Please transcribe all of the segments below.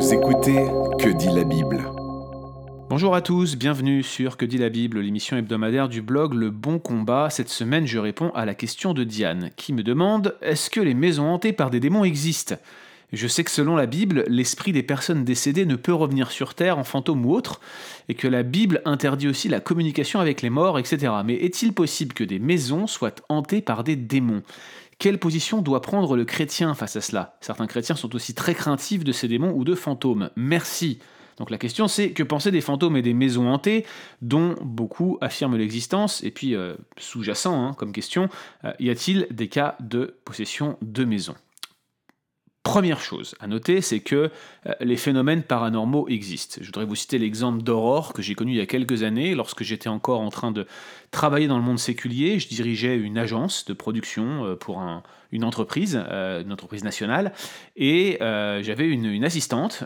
Vous écoutez Que dit la Bible Bonjour à tous, bienvenue sur Que dit la Bible, l'émission hebdomadaire du blog Le Bon Combat. Cette semaine, je réponds à la question de Diane, qui me demande Est-ce que les maisons hantées par des démons existent? Je sais que selon la Bible, l'esprit des personnes décédées ne peut revenir sur Terre en fantôme ou autre, et que la Bible interdit aussi la communication avec les morts, etc. Mais est-il possible que des maisons soient hantées par des démons? Quelle position doit prendre le chrétien face à cela? Certains chrétiens sont aussi très craintifs de ces démons ou de fantômes. Merci. Donc la question c'est que penser des fantômes et des maisons hantées dont beaucoup affirment l'existence Et puis euh, sous-jacent hein, comme question, euh, y a-t-il des cas de possession de maisons? Première chose à noter, c'est que euh, les phénomènes paranormaux existent. Je voudrais vous citer l'exemple d'Aurore que j'ai connu il y a quelques années lorsque j'étais encore en train de travailler dans le monde séculier. Je dirigeais une agence de production euh, pour une entreprise, euh, une entreprise nationale, et j'avais une, assistante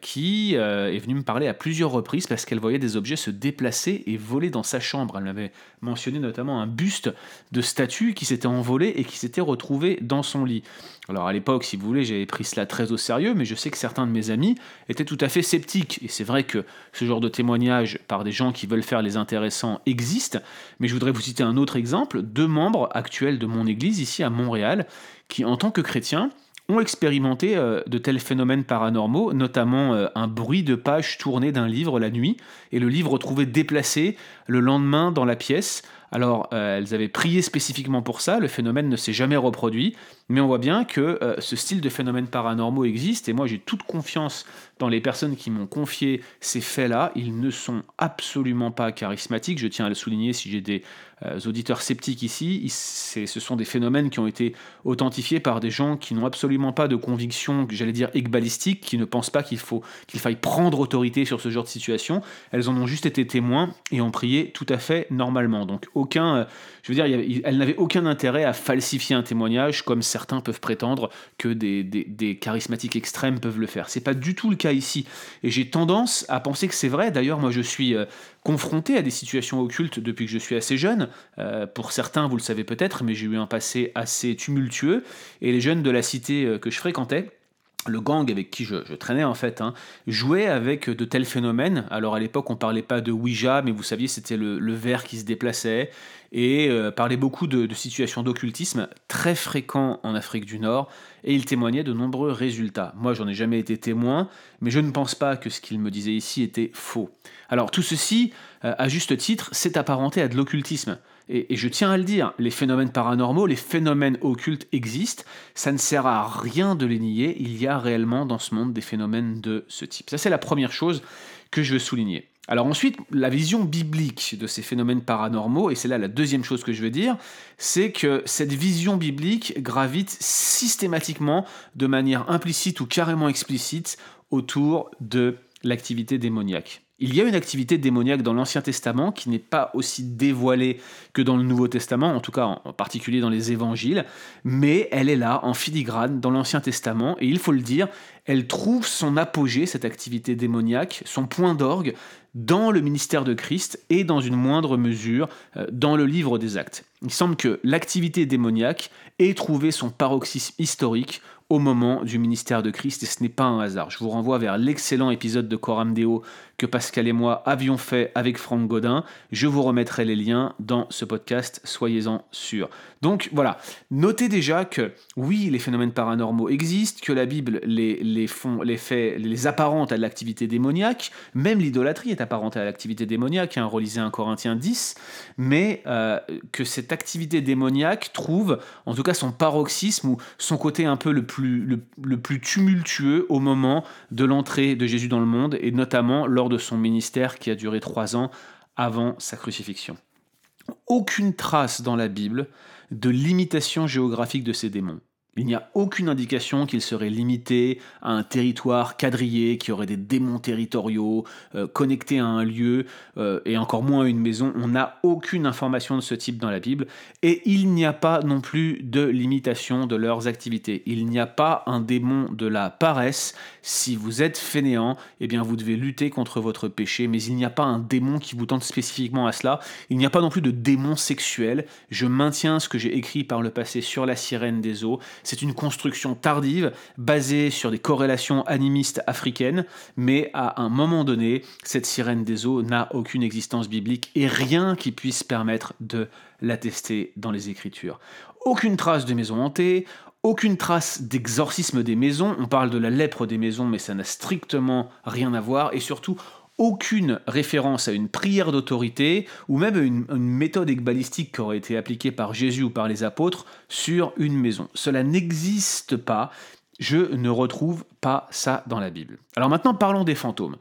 qui est venue me parler à plusieurs reprises parce qu'elle voyait des objets se déplacer et voler dans sa chambre. Elle m'avait mentionné notamment un buste de statue qui s'était envolé et qui s'était retrouvé dans son lit. Alors à l'époque, si vous voulez, j'avais pris cela très au sérieux, mais je sais que certains de mes amis étaient tout à fait sceptiques. Et c'est vrai que ce genre de témoignage par des gens qui veulent faire les intéressants existe. Mais je voudrais vous citer un autre exemple. Deux membres actuels de mon église ici à Montréal, qui en tant que chrétiens, ont expérimenté euh, de tels phénomènes paranormaux, notamment euh, un bruit de page tournée d'un livre la nuit, et le livre trouvé déplacé le lendemain dans la pièce, alors, euh, elles avaient prié spécifiquement pour ça, le phénomène ne s'est jamais reproduit, mais on voit bien que euh, ce style de phénomènes paranormaux existe, et moi j'ai toute confiance dans les personnes qui m'ont confié ces faits-là. Ils ne sont absolument pas charismatiques, je tiens à le souligner si j'ai des euh, auditeurs sceptiques ici. Ce sont des phénomènes qui ont été authentifiés par des gens qui n'ont absolument pas de conviction, j'allais dire, égbalistique, qui ne pensent pas qu'il faille prendre autorité sur ce genre de situation. Elles en ont juste été témoins et ont prié tout à fait normalement. Donc euh, je veux dire, elles n'avaient aucun intérêt à falsifier un témoignage comme certains peuvent prétendre que des, charismatiques extrêmes peuvent le faire. C'est pas du tout le cas ici. Et j'ai tendance à penser que c'est vrai. D'ailleurs, moi, je suis euh, confronté à des situations occultes depuis que je suis assez jeune. Euh, pour certains, vous le savez peut-être, mais j'ai eu un passé assez tumultueux. Et les jeunes de la cité que je fréquentais, le gang avec qui je, traînais en fait, hein, jouait avec de tels phénomènes. Alors à l'époque, on parlait pas de Ouija, mais vous saviez, c'était le, verre qui se déplaçait et parlait beaucoup de, de situations d'occultisme très fréquents en Afrique du Nord et il témoignait de nombreux résultats. Moi, j'en ai jamais été témoin, mais je ne pense pas que ce qu'il me disait ici était faux. Alors tout ceci, euh, à juste titre, s'est apparenté à de l'occultisme. Et, je tiens à le dire, les phénomènes paranormaux, les phénomènes occultes existent, ça ne sert à rien de les nier, il y a réellement dans ce monde des phénomènes de ce type. Ça c'est la première chose que je veux souligner. Alors ensuite, la vision biblique de ces phénomènes paranormaux, et c'est là la deuxième chose que je veux dire, c'est que cette vision biblique gravite systématiquement, de manière implicite ou carrément explicite, autour de l'activité démoniaque. Il y a une activité démoniaque dans l'Ancien Testament qui n'est pas aussi dévoilée que dans le Nouveau Testament, en tout cas en particulier dans les évangiles, mais elle est là en filigrane dans l'Ancien Testament, et il faut le dire, elle trouve son apogée, cette activité démoniaque, son point d'orgue, dans le ministère de Christ et dans une moindre mesure euh, dans le livre des actes. Il semble que l'activité démoniaque ait trouvé son paroxysme historique au moment du ministère de Christ, et ce n'est pas un hasard. Je vous renvoie vers l'excellent épisode de Coram Deo que Pascal et moi avions fait avec Franck Godin. Je vous remettrai les liens dans ce podcast, soyez-en sûrs. Donc voilà, notez déjà que oui, les phénomènes paranormaux existent, que la Bible les, les, fait, les apparente à l'activité démoniaque, même l'idolâtrie est apparentée à l'activité démoniaque, hein, relisez un Corinthien 10, mais euh, que cette activité démoniaque trouve en tout cas son paroxysme ou son côté un peu le plus, le plus tumultueux au moment de l'entrée de Jésus dans le monde, et notamment lors de son ministère qui a duré trois ans avant sa crucifixion. Aucune trace dans la Bible de limitation géographique de ces démons. Il n'y a aucune indication qu'il serait limité à un territoire quadrillé, qui aurait des démons territoriaux, euh, connectés à un lieu, euh, et encore moins à une maison. On n'a aucune information de ce type dans la Bible, et il n'y a pas non plus de limitation de leurs activités. Il n'y a pas un démon de la paresse. Si vous êtes fainéant, eh bien vous devez lutter contre votre péché, mais il n'y a pas un démon qui vous tente spécifiquement à cela. Il n'y a pas non plus de démon sexuel. Je maintiens ce que j'ai écrit par le passé sur la sirène des eaux C'est une construction tardive, basée sur des corrélations animistes africaines, mais à un moment donné, cette sirène des eaux n'a aucune existence biblique et rien qui puisse permettre de l'attester dans les Écritures. Aucune trace de maison hantée, aucune trace d'exorcisme des maisons, on parle de la lèpre des maisons, mais ça n'a strictement rien à voir, et surtout aucune référence à une prière d'autorité ou même une, méthode balistique qui aurait été appliquée par Jésus ou par les apôtres sur une maison. Cela n'existe pas. Je ne retrouve pas ça dans la Bible. Alors maintenant, parlons des fantômes.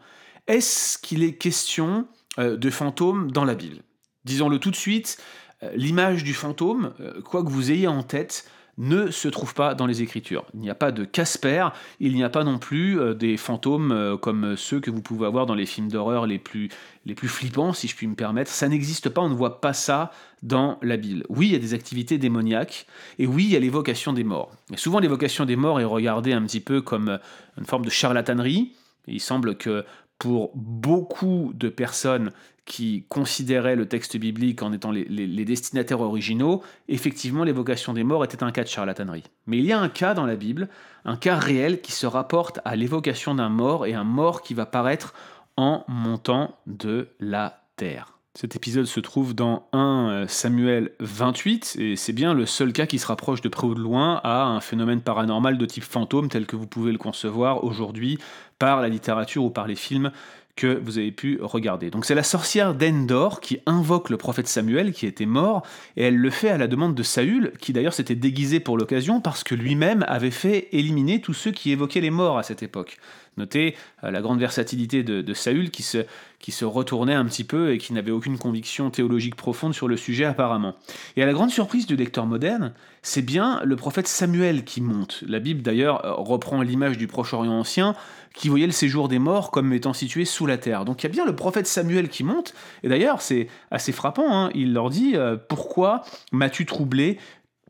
Est-ce qu'il est question euh, de fantômes dans la Bible? Disons-le tout de suite, euh, l'image du fantôme, euh, quoi que vous ayez en tête, ne se trouve pas dans les Écritures. Il n'y a pas de Casper, il n'y a pas non plus euh, des fantômes euh, comme ceux que vous pouvez avoir dans les films d'horreur les plus, les plus flippants, si je puis me permettre. Ça n'existe pas, on ne voit pas ça dans la Bible. Oui, il y a des activités démoniaques, et oui, il y a l'évocation des morts. Et souvent, l'évocation des morts est regardée un petit peu comme euh, une forme de charlatanerie. Il semble que pour beaucoup de personnes qui considéraient le texte biblique en étant les, destinataires originaux, effectivement l'évocation des morts était un cas de charlatanerie. Mais il y a un cas dans la Bible, un cas réel qui se rapporte à l'évocation d'un mort et un mort qui va paraître en montant de la terre. Cet épisode se trouve dans 1 euh, Samuel 28, et c'est bien le seul cas qui se rapproche de près ou de loin à un phénomène paranormal de type fantôme tel que vous pouvez le concevoir aujourd'hui par la littérature ou par les films que vous avez pu regarder. Donc c'est la sorcière d'Endor qui invoque le prophète Samuel qui était mort, et elle le fait à la demande de Saül, qui d'ailleurs s'était déguisé pour l'occasion parce que lui-même avait fait éliminer tous ceux qui évoquaient les morts à cette époque. Notez euh, la grande versatilité de, Saül qui se, qui se retournait un petit peu et qui n'avait aucune conviction théologique profonde sur le sujet apparemment. Et à la grande surprise du lecteur moderne, c'est bien le prophète Samuel qui monte. La Bible d'ailleurs euh, reprend l'image du Proche-Orient ancien qui voyait le séjour des morts comme étant situé sous la terre. Donc il y a bien le prophète Samuel qui monte, et d'ailleurs c'est assez frappant, hein. il leur dit euh, Pourquoi m'as-tu troublé?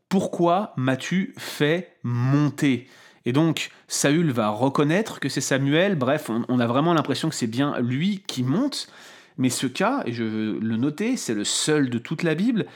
Pourquoi m'as-tu fait monter? Et donc Saül va reconnaître que c'est Samuel, bref, on, a vraiment l'impression que c'est bien lui qui monte, mais ce cas, et je veux le noter, c'est le seul de toute la Bible,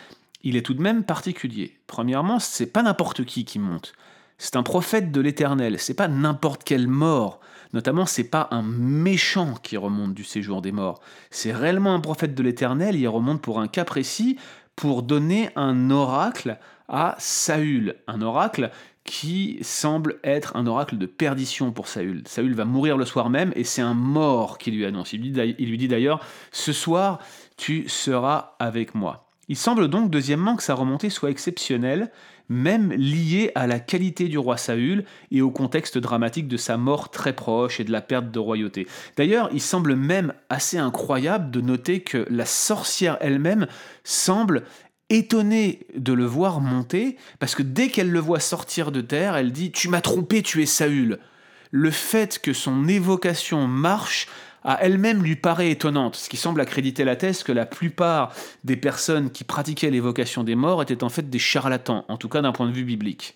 il est tout de même particulier. Premièrement, c'est pas n'importe qui qui monte. C'est un prophète de l'Éternel, c'est pas n'importe quel mort. Notamment, c'est pas un méchant qui remonte du séjour des morts. C'est réellement un prophète de l'Éternel, il remonte pour un cas précis, pour donner un oracle à Saül. Un oracle qui semble être un oracle de perdition pour Saül. Saül va mourir le soir même et c'est un mort qui lui annonce. Il lui dit d'ailleurs, ce soir, tu seras avec moi. Il semble donc, deuxièmement, que sa remontée soit exceptionnelle, même liée à la qualité du roi Saül et au contexte dramatique de sa mort très proche et de la perte de royauté. D'ailleurs, il semble même assez incroyable de noter que la sorcière elle-même semble étonnée de le voir monter, parce que dès qu'elle le voit sortir de terre, elle dit ⁇ Tu m'as trompé, tu es Saül ⁇ Le fait que son évocation marche à elle-même lui paraît étonnante, ce qui semble accréditer la thèse que la plupart des personnes qui pratiquaient l'évocation des morts étaient en fait des charlatans, en tout cas d'un point de vue biblique.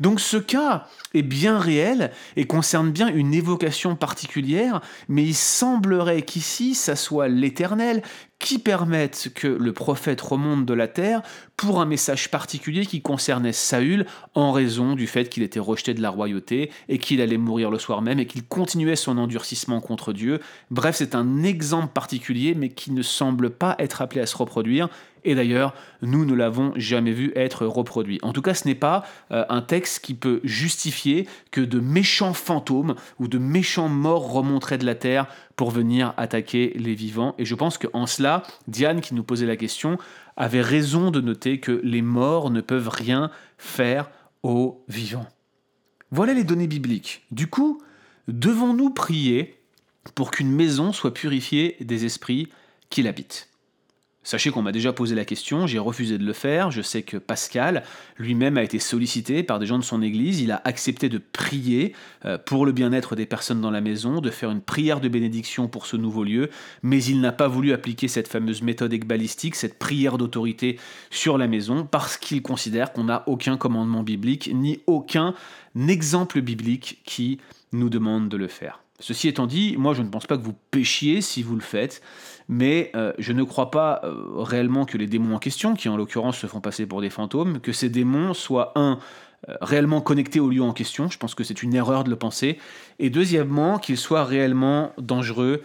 Donc ce cas est bien réel et concerne bien une évocation particulière, mais il semblerait qu'ici ça soit l'Éternel qui permette que le prophète remonte de la terre pour un message particulier qui concernait Saül en raison du fait qu'il était rejeté de la royauté et qu'il allait mourir le soir même et qu'il continuait son endurcissement contre Dieu. Bref, c'est un exemple particulier mais qui ne semble pas être appelé à se reproduire et d'ailleurs, nous ne l'avons jamais vu être reproduit. En tout cas, ce n'est pas euh, un texte qui peut justifier que de méchants fantômes ou de méchants morts remonteraient de la terre pour venir attaquer les vivants. Et je pense qu'en cela, Diane, qui nous posait la question, avait raison de noter que les morts ne peuvent rien faire aux vivants. Voilà les données bibliques. Du coup, devons-nous prier pour qu'une maison soit purifiée des esprits qui l'habitent? Sachez qu'on m'a déjà posé la question, j'ai refusé de le faire. Je sais que Pascal lui-même a été sollicité par des gens de son église. Il a accepté de prier euh, pour le bien-être des personnes dans la maison, de faire une prière de bénédiction pour ce nouveau lieu, mais il n'a pas voulu appliquer cette fameuse méthode balistique, cette prière d'autorité sur la maison, parce qu'il considère qu'on n'a aucun commandement biblique, ni aucun exemple biblique qui nous demande de le faire. Ceci étant dit, moi je ne pense pas que vous péchiez si vous le faites mais euh, je ne crois pas euh, réellement que les démons en question, qui en l'occurrence se font passer pour des fantômes, que ces démons soient, un, euh, réellement connecté au lieu en question. Je pense que c'est une erreur de le penser. Et deuxièmement, qu'il soit réellement dangereux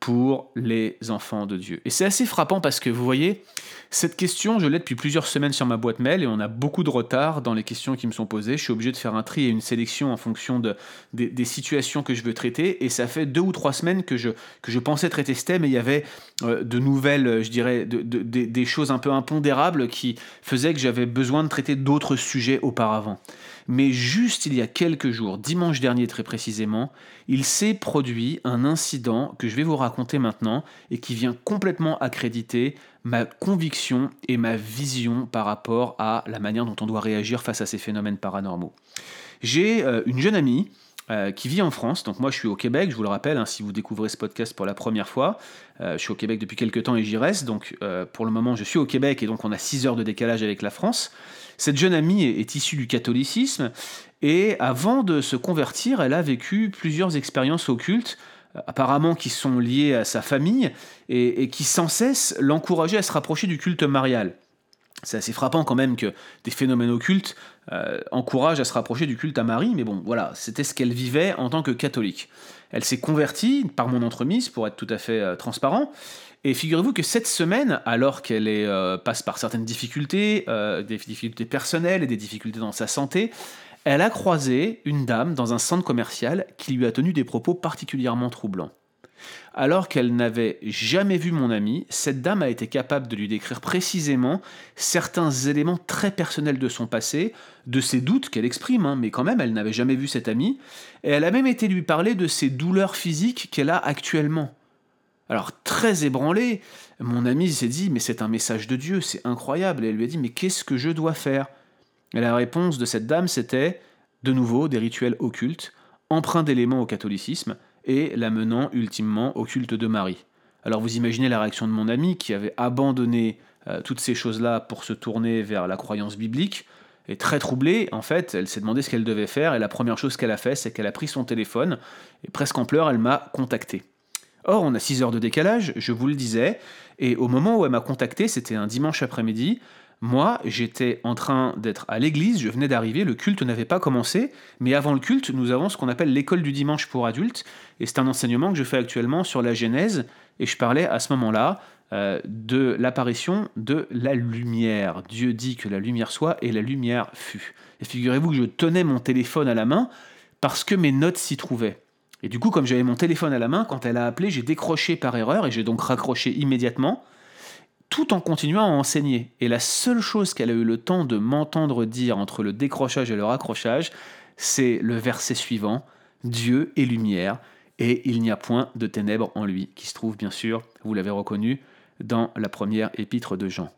pour les enfants de Dieu. Et c'est assez frappant parce que vous voyez, cette question, je l'ai depuis plusieurs semaines sur ma boîte mail et on a beaucoup de retard dans les questions qui me sont posées. Je suis obligé de faire un tri et une sélection en fonction de, des, situations que je veux traiter. Et ça fait deux ou trois semaines que je, que je pensais traiter ce thème et il y avait euh, de nouvelles, je dirais, de, des choses un peu impondérables qui faisaient que j'avais besoin de traiter d'autres sujets auparavant. Mais juste il y a quelques jours, dimanche dernier très précisément, il s'est produit un incident que je vais vous raconter maintenant et qui vient complètement accréditer ma conviction et ma vision par rapport à la manière dont on doit réagir face à ces phénomènes paranormaux. J'ai euh, une jeune amie euh, qui vit en France. Donc moi je suis au Québec, je vous le rappelle, hein, si vous découvrez ce podcast pour la première fois. Euh, je suis au Québec depuis quelques temps et j'y reste. Donc pour le moment je suis au Québec et donc on a 6 heures de décalage avec la France. Cette jeune amie est, issue du catholicisme et avant de se convertir, elle a vécu plusieurs expériences occultes euh, apparemment qui sont liées à sa famille et, qui sans cesse l'encourageaient à se rapprocher du culte marial. C'est assez frappant quand même que des phénomènes occultes euh, encouragent à se rapprocher du culte à Marie, mais bon, voilà, c'était ce qu'elle vivait en tant que catholique. Elle s'est convertie par mon entremise, pour être tout à fait euh, transparent, et figurez-vous que cette semaine, alors qu'elle euh, passe par certaines difficultés, des difficultés personnelles et des difficultés dans sa santé, elle a croisé une dame dans un centre commercial qui lui a tenu des propos particulièrement troublants. Alors qu'elle n'avait jamais vu mon ami, cette dame a été capable de lui décrire précisément certains éléments très personnels de son passé, de ses doutes qu'elle exprime, hein, mais quand même elle n'avait jamais vu cet ami, et elle a même été lui parler de ses douleurs physiques qu'elle a actuellement. Alors très ébranlé, mon ami s'est dit mais c'est un message de Dieu, c'est incroyable. Et elle lui a dit mais qu'est-ce que je dois faire? Et la réponse de cette dame c'était de nouveau des rituels occultes, empreints d'éléments au catholicisme et l'amenant ultimement au culte de Marie. Alors vous imaginez la réaction de mon ami qui avait abandonné euh, toutes ces choses-là pour se tourner vers la croyance biblique. Et très troublée, en fait, elle s'est demandé ce qu'elle devait faire, et la première chose qu'elle a fait, c'est qu'elle a pris son téléphone, et presque en pleurs, elle m'a contacté. Or, on a 6 heures de décalage, je vous le disais, et au moment où elle m'a contacté, c'était un dimanche après-midi, moi, j'étais en train d'être à l'église, je venais d'arriver, le culte n'avait pas commencé, mais avant le culte, nous avons ce qu'on appelle l'école du dimanche pour adultes, et c'est un enseignement que je fais actuellement sur la Genèse, et je parlais à ce moment-là euh, de l'apparition de la lumière. Dieu dit que la lumière soit, et la lumière fut. Et figurez-vous que je tenais mon téléphone à la main parce que mes notes s'y trouvaient. Et du coup, comme j'avais mon téléphone à la main, quand elle a appelé, j'ai décroché par erreur et j'ai donc raccroché immédiatement, tout en continuant à enseigner. Et la seule chose qu'elle a eu le temps de m'entendre dire entre le décrochage et le raccrochage, c'est le verset suivant Dieu est lumière, et il n'y a point de ténèbres en lui, qui se trouve bien sûr, vous l'avez reconnu, dans la première épître de Jean.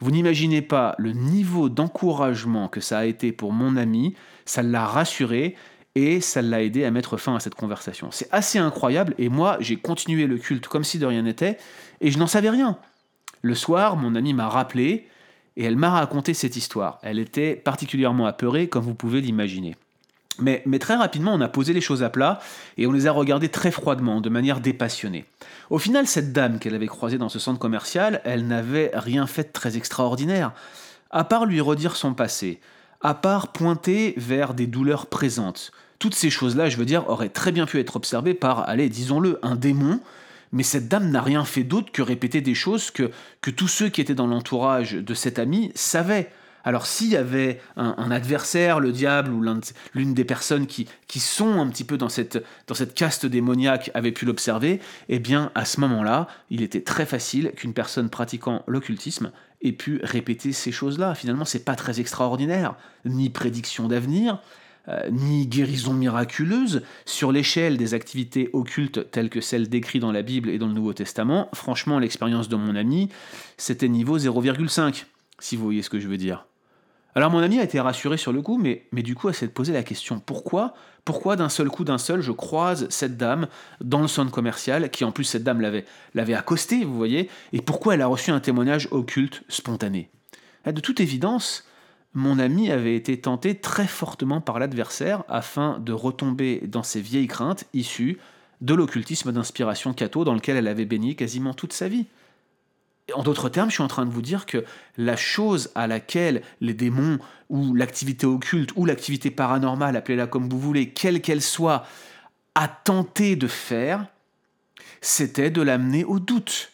Vous n'imaginez pas le niveau d'encouragement que ça a été pour mon ami, ça l'a rassuré, et ça l'a aidé à mettre fin à cette conversation. C'est assez incroyable et moi j'ai continué le culte comme si de rien n'était et je n'en savais rien. Le soir, mon amie m'a rappelé et elle m'a raconté cette histoire. Elle était particulièrement apeurée comme vous pouvez l'imaginer. Mais, très rapidement, on a posé les choses à plat et on les a regardées très froidement, de manière dépassionnée. Au final, cette dame qu'elle avait croisée dans ce centre commercial, elle n'avait rien fait de très extraordinaire, à part lui redire son passé, à part pointer vers des douleurs présentes. Toutes ces choses-là, je veux dire, auraient très bien pu être observées par, allez, disons-le, un démon, mais cette dame n'a rien fait d'autre que répéter des choses que, tous ceux qui étaient dans l'entourage de cet ami savaient. Alors s'il y avait un, adversaire, le diable ou l'une des personnes qui, qui sont un petit peu dans cette, dans cette caste démoniaque avait pu l'observer, eh bien à ce moment-là, il était très facile qu'une personne pratiquant l'occultisme ait pu répéter ces choses-là. Finalement, c'est pas très extraordinaire, ni prédiction d'avenir, euh, ni guérison miraculeuse. Sur l'échelle des activités occultes telles que celles décrites dans la Bible et dans le Nouveau Testament, franchement, l'expérience de mon ami, c'était niveau 0,5, si vous voyez ce que je veux dire. Alors mon ami a été rassuré sur le coup, mais, du coup elle s'est posé la question pourquoi Pourquoi d'un seul coup, d'un seul, je croise cette dame dans le centre commercial, qui en plus cette dame l'avait, l'avait accostée, vous voyez, et pourquoi elle a reçu un témoignage occulte spontané? De toute évidence, mon ami avait été tenté très fortement par l'adversaire afin de retomber dans ses vieilles craintes issues de l'occultisme d'inspiration catho dans lequel elle avait baigné quasiment toute sa vie. En d'autres termes, je suis en train de vous dire que la chose à laquelle les démons ou l'activité occulte ou l'activité paranormale, appelez-la comme vous voulez, quelle qu'elle soit, a tenté de faire, c'était de l'amener au doute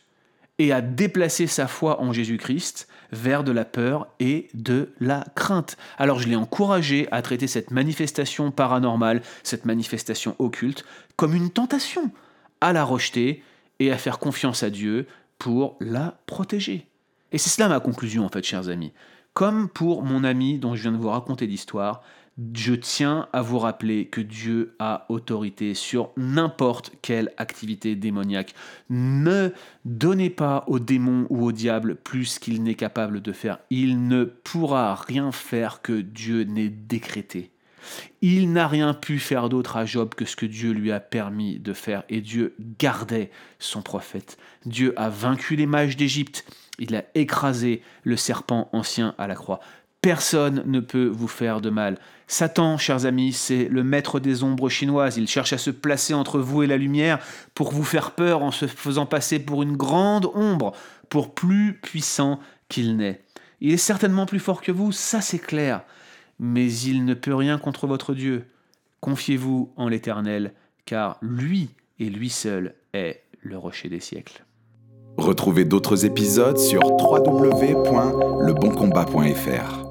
et à déplacer sa foi en Jésus-Christ vers de la peur et de la crainte. Alors je l'ai encouragé à traiter cette manifestation paranormale, cette manifestation occulte, comme une tentation, à la rejeter et à faire confiance à Dieu pour la protéger. Et c'est cela ma conclusion en fait, chers amis. Comme pour mon ami dont je viens de vous raconter l'histoire, je tiens à vous rappeler que Dieu a autorité sur n'importe quelle activité démoniaque. Ne donnez pas au démon ou au diable plus qu'il n'est capable de faire. Il ne pourra rien faire que Dieu n'ait décrété. Il n'a rien pu faire d'autre à Job que ce que Dieu lui a permis de faire, et Dieu gardait son prophète. Dieu a vaincu les mages d'Égypte, il a écrasé le serpent ancien à la croix. Personne ne peut vous faire de mal. Satan, chers amis, c'est le maître des ombres chinoises. Il cherche à se placer entre vous et la lumière pour vous faire peur en se faisant passer pour une grande ombre, pour plus puissant qu'il n'est. Il est certainement plus fort que vous, ça c'est clair, mais il ne peut rien contre votre Dieu. Confiez-vous en l'Éternel, car lui et lui seul est le rocher des siècles. Retrouvez d'autres épisodes sur www.leboncombat.fr.